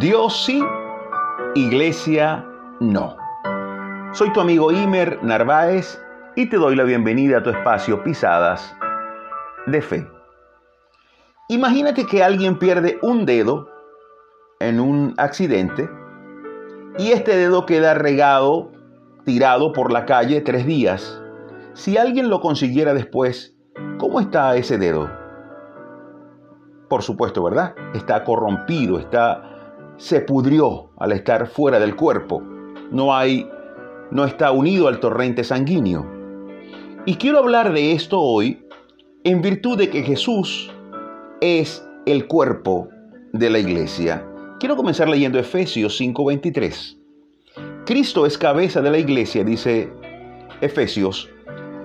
Dios sí, iglesia no. Soy tu amigo Imer Narváez y te doy la bienvenida a tu espacio Pisadas de Fe. Imagínate que alguien pierde un dedo en un accidente y este dedo queda regado, tirado por la calle tres días. Si alguien lo consiguiera después, ¿cómo está ese dedo? Por supuesto, ¿verdad? Está corrompido, está se pudrió al estar fuera del cuerpo. No hay no está unido al torrente sanguíneo. Y quiero hablar de esto hoy en virtud de que Jesús es el cuerpo de la iglesia. Quiero comenzar leyendo Efesios 5:23. Cristo es cabeza de la iglesia, dice Efesios,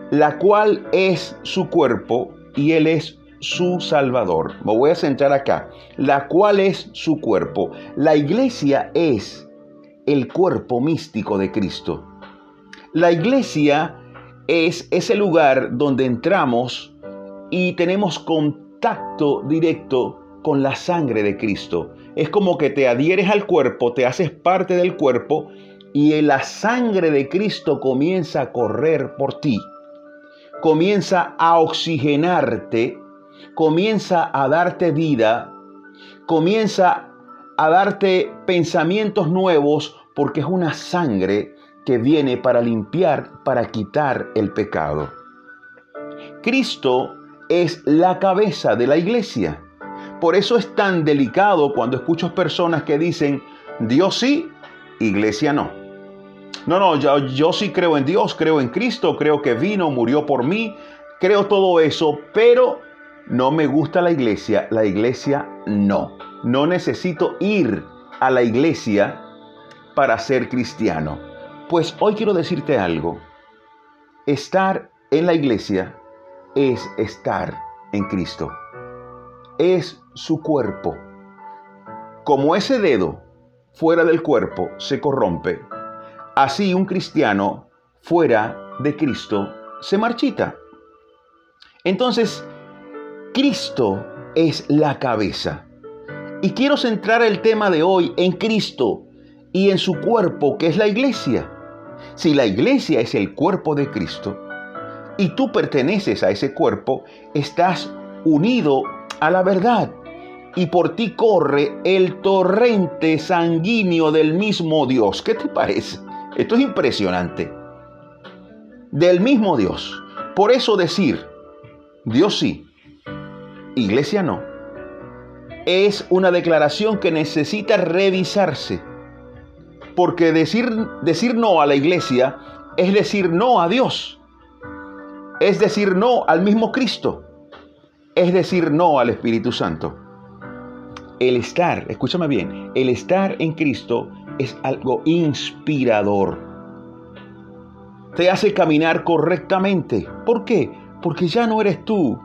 la cual es su cuerpo y Él es su Salvador. Me voy a centrar acá. La cual es su cuerpo. La iglesia es el cuerpo místico de Cristo. La iglesia es ese lugar donde entramos y tenemos contacto directo con la sangre de Cristo. Es como que te adhieres al cuerpo, te haces parte del cuerpo y la sangre de Cristo comienza a correr por ti. Comienza a oxigenarte, comienza a darte vida, comienza a darte pensamientos nuevos porque es una sangre que viene para limpiar, para quitar el pecado. Cristo es la cabeza de la iglesia. Por eso es tan delicado cuando escucho personas que dicen, Dios sí, iglesia no. No, no, yo, yo sí creo en Dios, creo en Cristo, creo que vino, murió por mí, creo todo eso, pero no me gusta la iglesia, la iglesia no. No necesito ir a la iglesia para ser cristiano. Pues hoy quiero decirte algo. Estar en la iglesia es estar en Cristo. Es su cuerpo. Como ese dedo fuera del cuerpo se corrompe, así un cristiano fuera de Cristo se marchita. Entonces, Cristo es la cabeza. Y quiero centrar el tema de hoy en Cristo y en su cuerpo, que es la iglesia. Si la iglesia es el cuerpo de Cristo y tú perteneces a ese cuerpo, estás unido a la verdad y por ti corre el torrente sanguíneo del mismo Dios. ¿Qué te parece? Esto es impresionante. Del mismo Dios. Por eso decir, Dios sí, iglesia no, es una declaración que necesita revisarse porque decir, decir no a la iglesia es decir no a Dios. Es decir no al mismo Cristo. Es decir no al Espíritu Santo. El estar, escúchame bien, el estar en Cristo es algo inspirador. Te hace caminar correctamente. ¿Por qué? Porque ya no eres tú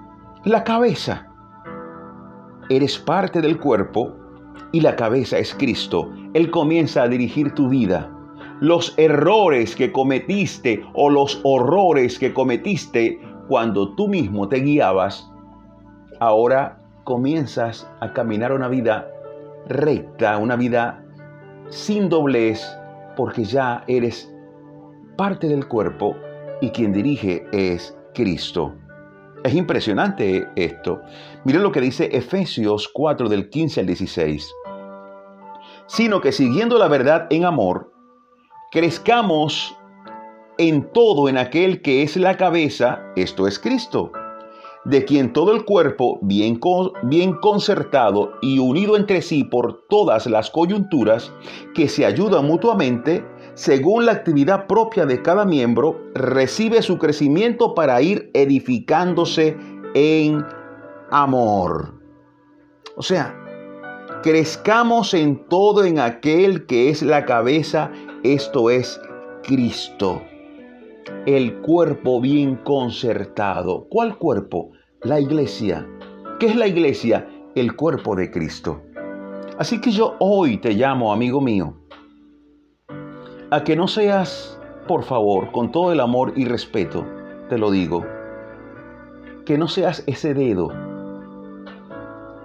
la cabeza. Eres parte del cuerpo y la cabeza es Cristo. Él comienza a dirigir tu vida. Los errores que cometiste o los horrores que cometiste cuando tú mismo te guiabas, ahora comienzas a caminar una vida recta, una vida sin doblez, porque ya eres parte del cuerpo y quien dirige es Cristo. Es impresionante esto. Miren lo que dice Efesios 4 del 15 al 16 sino que siguiendo la verdad en amor, crezcamos en todo en aquel que es la cabeza, esto es Cristo, de quien todo el cuerpo, bien, bien concertado y unido entre sí por todas las coyunturas, que se ayudan mutuamente, según la actividad propia de cada miembro, recibe su crecimiento para ir edificándose en amor. O sea, crezcamos en todo en aquel que es la cabeza, esto es Cristo. El cuerpo bien concertado. ¿Cuál cuerpo? La iglesia. ¿Qué es la iglesia? El cuerpo de Cristo. Así que yo hoy te llamo, amigo mío, a que no seas, por favor, con todo el amor y respeto, te lo digo, que no seas ese dedo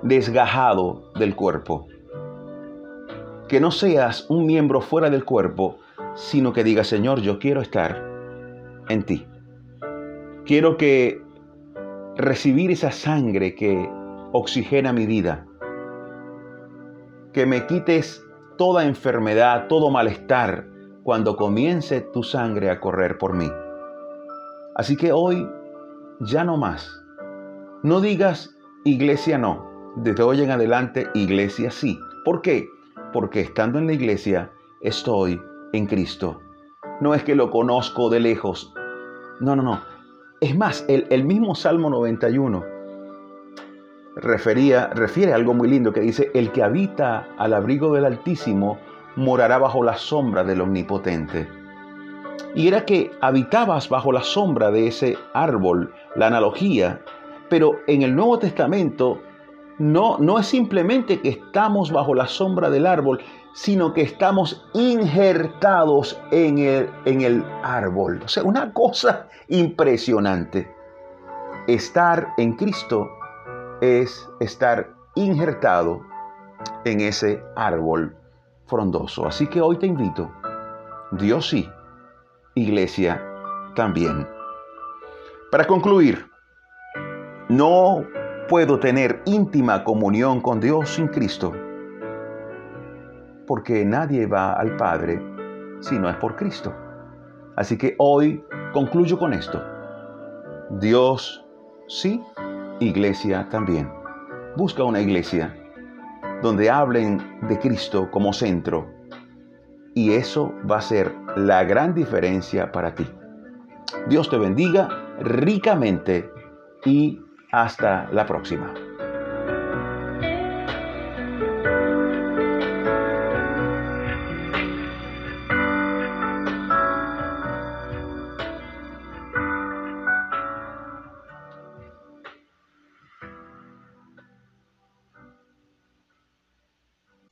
desgajado del cuerpo. que no seas un miembro fuera del cuerpo, sino que digas, Señor, yo quiero estar en ti. Quiero que recibir esa sangre que oxigena mi vida. Que me quites toda enfermedad, todo malestar, cuando comience tu sangre a correr por mí. Así que hoy ya no más. No digas iglesia no. Desde hoy en adelante iglesia sí. ¿Por qué? Porque estando en la iglesia estoy en Cristo. No es que lo conozco de lejos. No, no, no. Es más, el, el mismo Salmo 91 refería, refiere a algo muy lindo que dice, el que habita al abrigo del Altísimo morará bajo la sombra del Omnipotente. Y era que habitabas bajo la sombra de ese árbol, la analogía, pero en el Nuevo Testamento no, no es simplemente que estamos bajo la sombra del árbol, sino que estamos injertados en el, en el árbol. O sea, una cosa impresionante. Estar en Cristo es estar injertado en ese árbol frondoso. Así que hoy te invito, Dios sí, iglesia también. Para concluir, no puedo tener íntima comunión con Dios sin Cristo, porque nadie va al Padre si no es por Cristo. Así que hoy concluyo con esto. Dios sí, iglesia también. Busca una iglesia donde hablen de Cristo como centro y eso va a ser la gran diferencia para ti. Dios te bendiga ricamente y hasta la próxima.